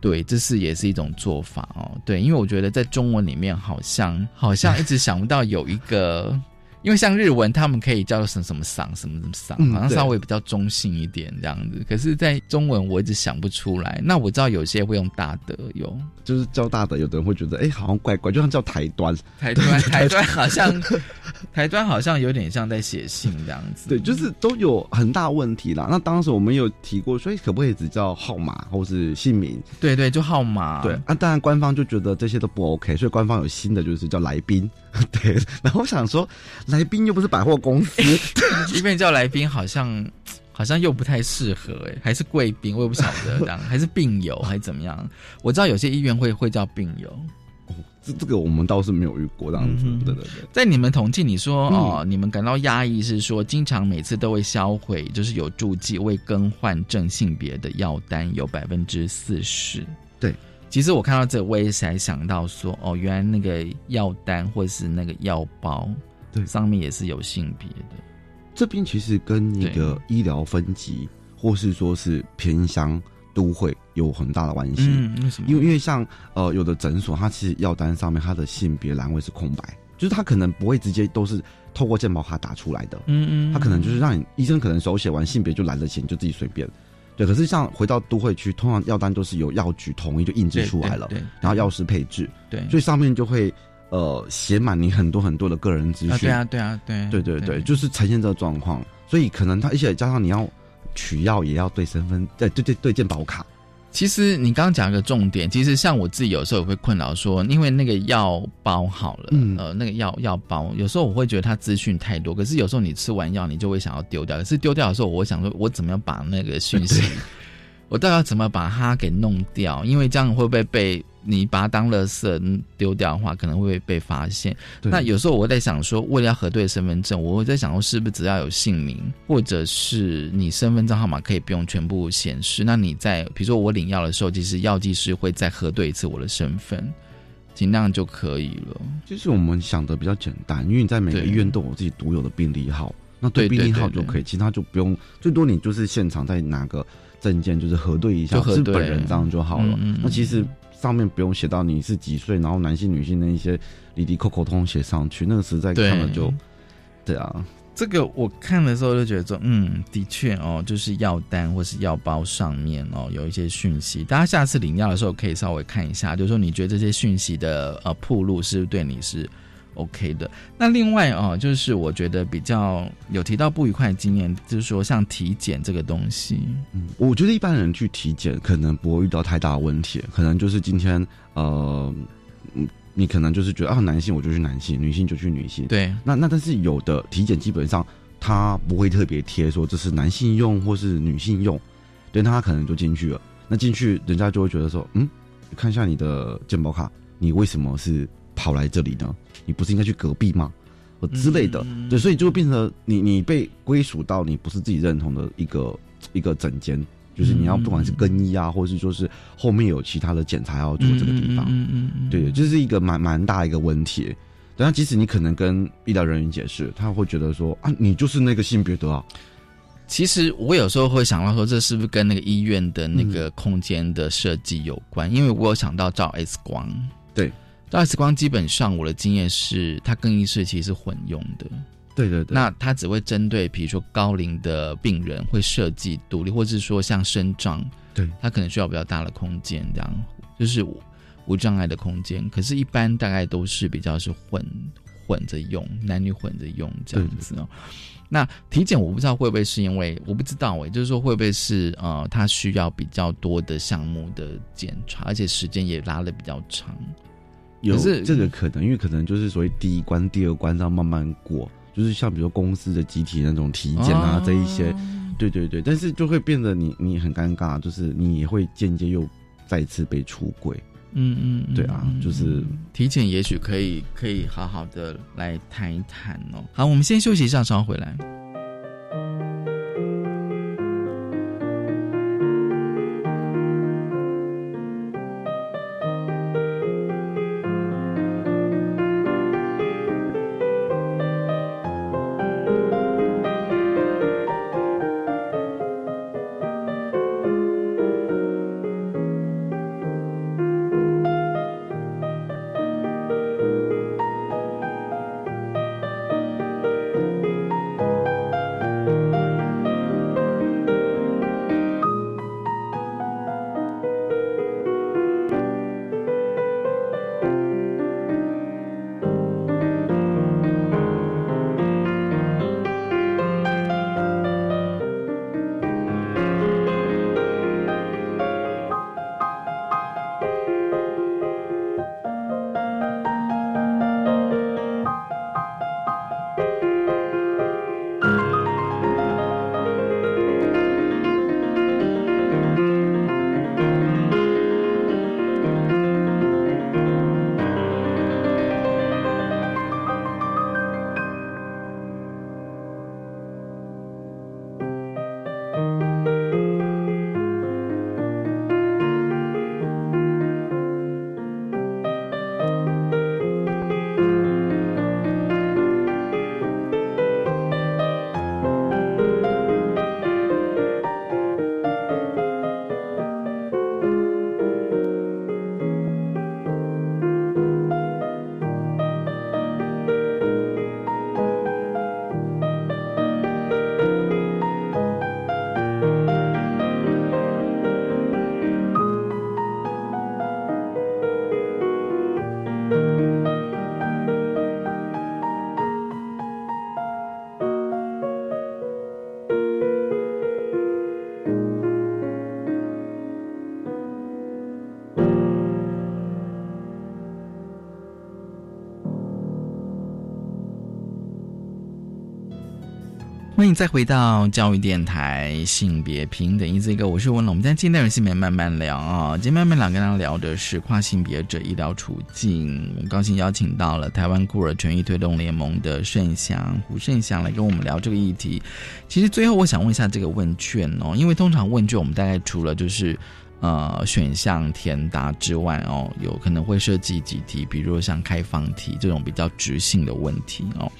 对，这是也是一种做法哦。对，因为我觉得在中文里面，好像好像一直想不到有一个，因为像日文，他们可以叫什么什么桑什么什么桑，好像稍微比较中性一点这样子。可是，在中文我一直想不出来。那我知道有些会用大德，有就是叫大德，有的人会觉得哎，好像怪怪，就像叫台端，台端，台端好像。台端好像有点像在写信这样子，对，就是都有很大问题啦。那当时我们有提过，所以可不可以只叫号码或是姓名？对对，就号码。对啊，当然官方就觉得这些都不 OK，所以官方有新的就是叫来宾。对，然后我想说，来宾又不是百货公司，医院叫来宾好像好像又不太适合哎，还是贵宾，我也不晓得这样，还是病友还是怎么样？我知道有些医院会会叫病友。这这个我们倒是没有遇过这样子，对对对。在你们统计，你说哦，你们感到压抑是说，经常每次都会销毁，就是有助剂未更换正性别的药单有百分之四十。对，其实我看到这，我也才想到说，哦，原来那个药单或是那个药包，对，上面也是有性别的。这边其实跟那个医疗分级，或是说是偏乡。都会有很大的关系，为什么？因为因为像呃有的诊所，它其实药单上面它的性别栏位是空白，就是它可能不会直接都是透过健保卡打出来的，嗯嗯，它可能就是让你医生可能手写完性别就来得及，就自己随便。对，可是像回到都会区，通常药单都是由药局统一就印制出来了，对，然后药师配置，对，所以上面就会呃写满你很多很多的个人资讯，对啊对啊对，对对对，就是呈现这个状况，所以可能他而且加上你要取药也要对身份，对对对对健保卡。其实你刚刚讲一个重点，其实像我自己有时候也会困扰说，因为那个药包好了，呃，那个药药包，有时候我会觉得它资讯太多，可是有时候你吃完药，你就会想要丢掉。可是丢掉的时候，我想说，我怎么样把那个讯息，我到底要怎么把它给弄掉？因为这样会不会被？你把它当垃圾丢掉的话，可能会被发现。那有时候我在想说，为了要核对身份证，我会在想说，是不是只要有姓名，或者是你身份证号码可以不用全部显示？那你在比如说我领药的时候，其实药剂师会再核对一次我的身份，尽量就可以了。就是我们想的比较简单，因为你在每个医院都有自己独有的病历号，那对病历号就可以，其他就不用。最多你就是现场再拿个证件，就是核对一下是本人这样就好了。那其实。上面不用写到你是几岁，然后男性、女性的一些里里扣扣通写上去，那个实在看了就，对啊，这个我看的时候就觉得说，嗯，的确哦，就是药单或是药包上面哦有一些讯息，大家下次领药的时候可以稍微看一下，就是说你觉得这些讯息的呃铺路是不是对你是。OK 的，那另外哦，就是我觉得比较有提到不愉快的经验，就是说像体检这个东西，嗯，我觉得一般人去体检可能不会遇到太大的问题，可能就是今天呃，你可能就是觉得啊，男性我就去男性，女性就去女性，对，那那但是有的体检基本上他不会特别贴说这是男性用或是女性用，对，那他可能就进去了，那进去人家就会觉得说，嗯，看一下你的健保卡，你为什么是？跑来这里呢？你不是应该去隔壁吗？之类的，对，所以就会变成你你被归属到你不是自己认同的一个一个整间，就是你要不管是更衣啊，或者是说是后面有其他的检查要做这个地方，嗯嗯嗯，对，这是一个蛮蛮大一个问题。但即使你可能跟医疗人员解释，他会觉得说啊，你就是那个性别的啊。其实我有时候会想到说，这是不是跟那个医院的那个空间的设计有关？因为我有想到照 X 光，对。照 X 光基本上，我的经验是，它更衣室其实是混用的。对对对。那它只会针对，比如说高龄的病人，会设计独立，或者是说像身障，对，他可能需要比较大的空间，这样就是无障碍的空间。可是，一般大概都是比较是混混着用，男女混着用这样子哦。那体检我不知道会不会是因为我不知道哎，就是说会不会是呃，它需要比较多的项目的检查，而且时间也拉的比较长。有这个可能，因为可能就是所谓第一关、第二关这样慢慢过，就是像比如说公司的集体那种体检啊这一些，对对对，但是就会变得你你很尴尬，就是你也会间接又再次被出轨，嗯嗯，对啊，就是体检也许可以可以好好的来谈一谈哦。好，我们先休息一下，稍后回来。再回到教育电台性别平等一这个，我是文龙。我们在今天内容性别慢慢聊啊，今天慢慢聊跟大家聊的是跨性别者医疗处境。我们高兴邀请到了台湾孤儿权益推动联盟的盛祥胡盛祥来跟我们聊这个议题。其实最后我想问一下这个问卷哦，因为通常问卷我们大概除了就是呃选项填答之外哦，有可能会设计几题，比如像开放题这种比较直性的问题哦。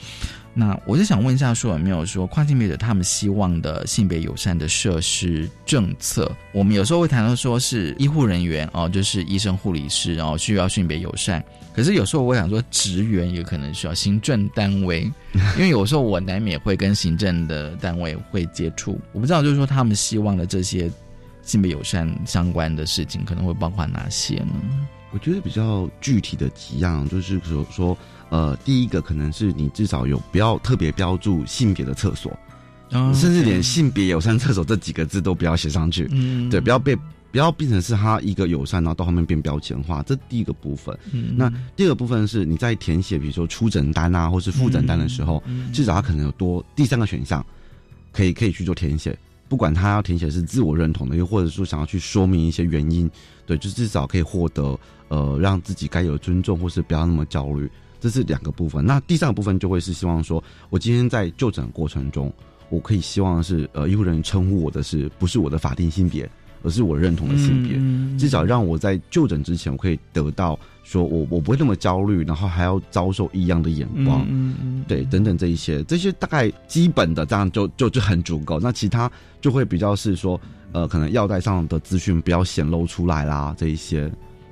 那我就想问一下，说有没有说跨性别者他们希望的性别友善的设施政策？我们有时候会谈到说是医护人员哦，就是医生、护理师，然后需要性别友善。可是有时候我想说，职员也可能需要行政单位，因为有时候我难免会跟行政的单位会接触。我不知道，就是说他们希望的这些性别友善相关的事情，可能会包括哪些呢？我觉得比较具体的几样，就是说说。呃，第一个可能是你至少有不要特别标注性别的厕所，甚至连性别友善厕所这几个字都不要写上去。嗯，对，不要被不要变成是它一个友善，然后到后面变标签化。这第一个部分。那第二个部分是你在填写，比如说出诊单啊，或是复诊单的时候，至少他可能有多第三个选项，可以可以去做填写。不管他要填写是自我认同的，又或者说想要去说明一些原因，对，就至少可以获得呃让自己该有尊重，或是不要那么焦虑。这是两个部分，那第三个部分就会是希望说，我今天在就诊过程中，我可以希望是呃医护人员称呼我的是不是我的法定性别，而是我认同的性别，至少让我在就诊之前，我可以得到说我我不会那么焦虑，然后还要遭受异样的眼光，嗯对，等等这一些，这些大概基本的这样就就就很足够，那其他就会比较是说，呃，可能药袋上的资讯不要显露出来啦，这一些。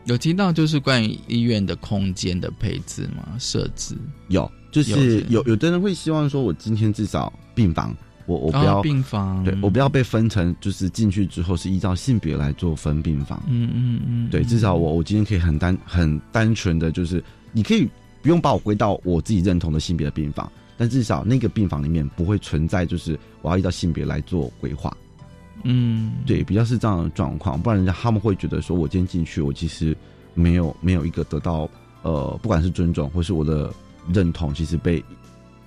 有听到就是关于医院的空间的配置吗？设置有，就是有有的人会希望说，我今天至少病房，我我不要病房，对我不要被分成，就是进去之后是依照性别来做分病房。嗯嗯嗯，对，至少我我今天可以很单很单纯的就是，你可以不用把我归到我自己认同的性别的病房，但至少那个病房里面不会存在就是我要依照性别来做规划。嗯，对，比较是这样的状况，不然人家他们会觉得说，我今天进去，我其实没有没有一个得到呃，不管是尊重或是我的认同，其实被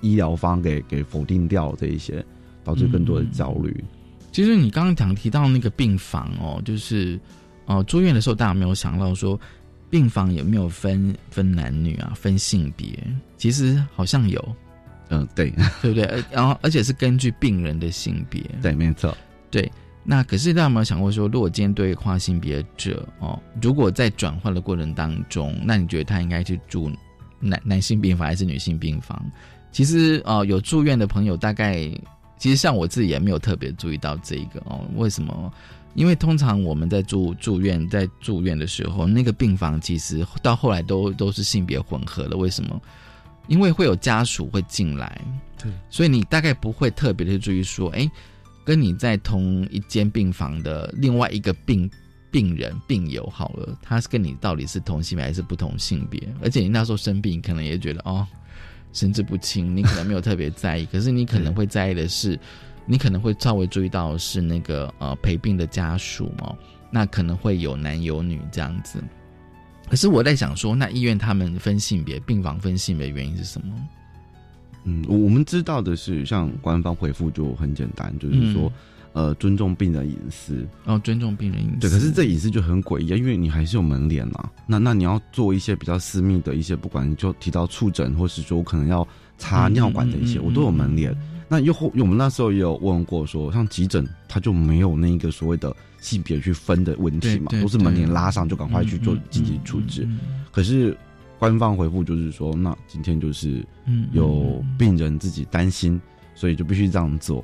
医疗方给给否定掉这一些，导致更多的焦虑。其实你刚刚讲提到那个病房哦，就是哦住院的时候，大家没有想到说病房有没有分分男女啊，分性别？其实好像有，嗯，对，对不对？然后而且是根据病人的性别，对，没错。对，那可是大家有没有想过说，如果今天对跨性别者哦，如果在转换的过程当中，那你觉得他应该去住男男性病房还是女性病房？其实哦，有住院的朋友大概，其实像我自己也没有特别注意到这一个哦。为什么？因为通常我们在住住院，在住院的时候，那个病房其实到后来都都是性别混合的。为什么？因为会有家属会进来，对，所以你大概不会特别的注意说，哎。跟你在同一间病房的另外一个病病人病友好了，他是跟你到底是同性别还是不同性别？而且你那时候生病，可能也觉得哦神志不清，你可能没有特别在意。可是你可能会在意的是，你可能会稍微注意到是那个呃陪病的家属哦，那可能会有男有女这样子。可是我在想说，那医院他们分性别，病房分性别原因是什么？嗯，我我们知道的是，像官方回复就很简单，就是说，呃，尊重病人隐私，哦，尊重病人隐私。对，可是这隐私就很诡异，因为你还是有门脸嘛。那那你要做一些比较私密的一些，不管就提到触诊，或是说我可能要插尿管的一些，我都有门脸。那又后，我们那时候也有问过，说像急诊，他就没有那个所谓的性别去分的问题嘛，都是门脸拉上就赶快去做紧急处置。可是。官方回复就是说，那今天就是有病人自己担心，所以就必须这样做。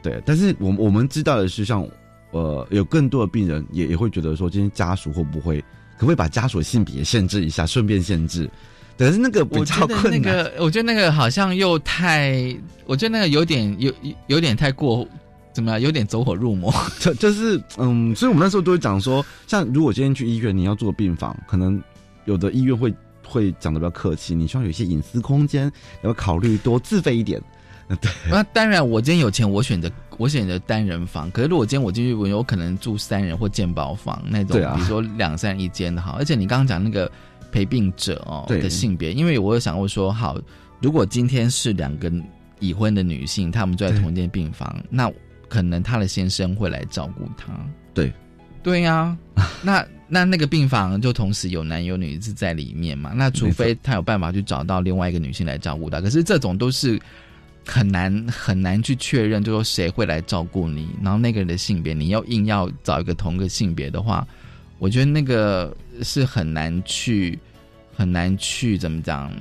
对，但是我我们知道的是，像呃，有更多的病人也也会觉得说，今天家属会不会可不可以把家属性别限制一下，顺便限制？但是那个比较困难。那个，我觉得那个好像又太，我觉得那个有点有有点太过，怎么样？有点走火入魔。就就是嗯，所以我们那时候都会讲说，像如果今天去医院，你要做病房，可能有的医院会。会讲的比较客气，你希望有一些隐私空间，要考虑多自费一点。对，那当然，我今天有钱，我选择我选择单人房。可是如果今天我进去，我有可能住三人或健保房那种，比如说两三人一间的好。而且你刚刚讲那个陪病者哦的性别，因为我有想过说，好，如果今天是两个已婚的女性，她们住在同一间病房，那可能她的先生会来照顾她。对，对呀，那那那个病房就同时有男有女是在里面嘛？那除非他有办法去找到另外一个女性来照顾他，可是这种都是很难很难去确认，就说谁会来照顾你，然后那个人的性别，你要硬要找一个同个性别的话，我觉得那个是很难去很难去怎么讲。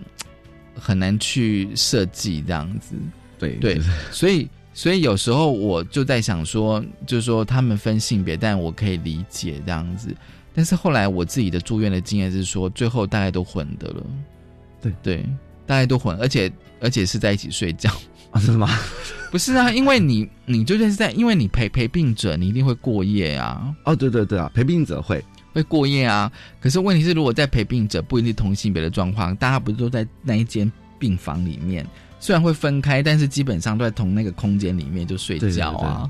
很难去设计这样子，对对，所以所以有时候我就在想说，就是说他们分性别，但我可以理解这样子。但是后来我自己的住院的经验是说，最后大概都混的了，对对，大概都混，而且而且是在一起睡觉啊？是吗？不是啊，因为你你就算是在，因为你陪陪病者，你一定会过夜啊。哦，对对对啊，陪病者会。会过夜啊，可是问题是，如果在陪病者不一定同性别的状况，大家不是都在那一间病房里面？虽然会分开，但是基本上都在同那个空间里面就睡觉啊。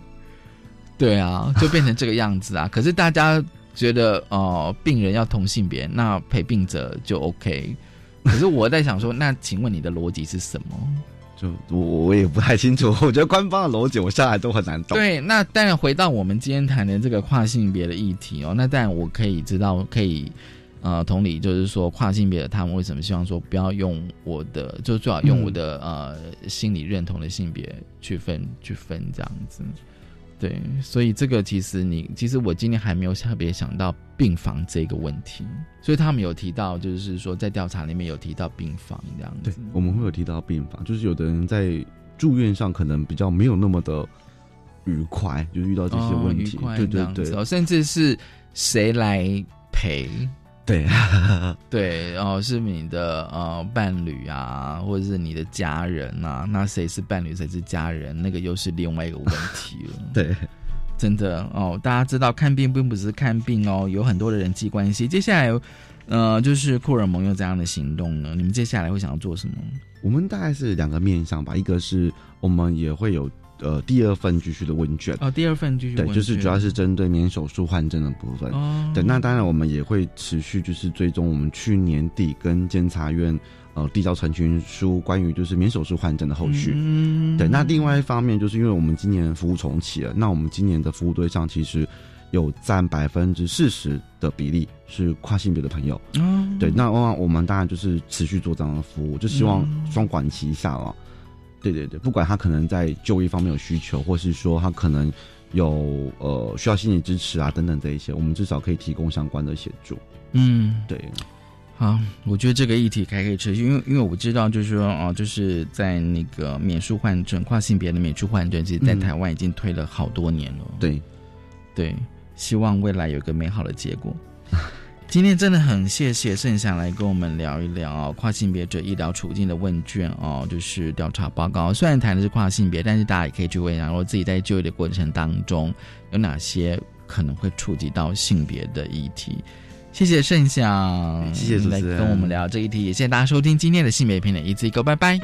对啊，就变成这个样子啊。可是大家觉得哦，病人要同性别，那陪病者就 OK。可是我在想说，那请问你的逻辑是什么？就我我也不太清楚，我觉得官方的逻辑我下来都很难懂。对，那当然回到我们今天谈的这个跨性别的议题哦，那当然我可以知道，可以呃同理，就是说跨性别的他们为什么希望说不要用我的，就最好用我的呃心理认同的性别去分去分这样子。对，所以这个其实你其实我今天还没有特别想到病房这个问题，所以他们有提到，就是说在调查里面有提到病房这样子。对，我们会有提到病房，就是有的人在住院上可能比较没有那么的愉快，就遇到这些问题，对对对，甚至是谁来陪。对，对，然后是你的呃伴侣啊，或者是你的家人啊，那谁是伴侣，谁是家人，那个又是另外一个问题了。对，真的哦，大家知道看病并不是看病哦，有很多的人际关系。接下来，呃，就是库尔蒙有怎样的行动呢？你们接下来会想要做什么？我们大概是两个面向吧，一个是我们也会有。呃，第二份继续的问卷哦，第二份继续对，就是主要是针对免手术换证的部分。哦，对，那当然我们也会持续就是追踪我们去年底跟监察院呃递交陈情书，关于就是免手术换证的后续。嗯，对，那另外一方面就是因为我们今年服务重启了，那我们今年的服务对象其实有占百分之四十的比例是跨性别的朋友。嗯，对，那往往我们当然就是持续做这样的服务，就希望双管齐下了。对对对，不管他可能在就医方面有需求，或是说他可能有呃需要心理支持啊等等这一些，我们至少可以提供相关的协助。嗯，对。好，我觉得这个议题还可以持续，因为因为我知道就是说哦，就是在那个免术换证、跨性别的免术换证，其实在台湾已经推了好多年了。对，对，希望未来有个美好的结果。今天真的很谢谢盛祥来跟我们聊一聊跨性别者医疗处境的问卷哦，就是调查报告。虽然谈的是跨性别，但是大家也可以去问一下，我自己在就业的过程当中有哪些可能会触及到性别的议题。谢谢盛祥，谢谢来跟我们聊这一题，也谢谢大家收听今天的性别片的一字一个，拜拜。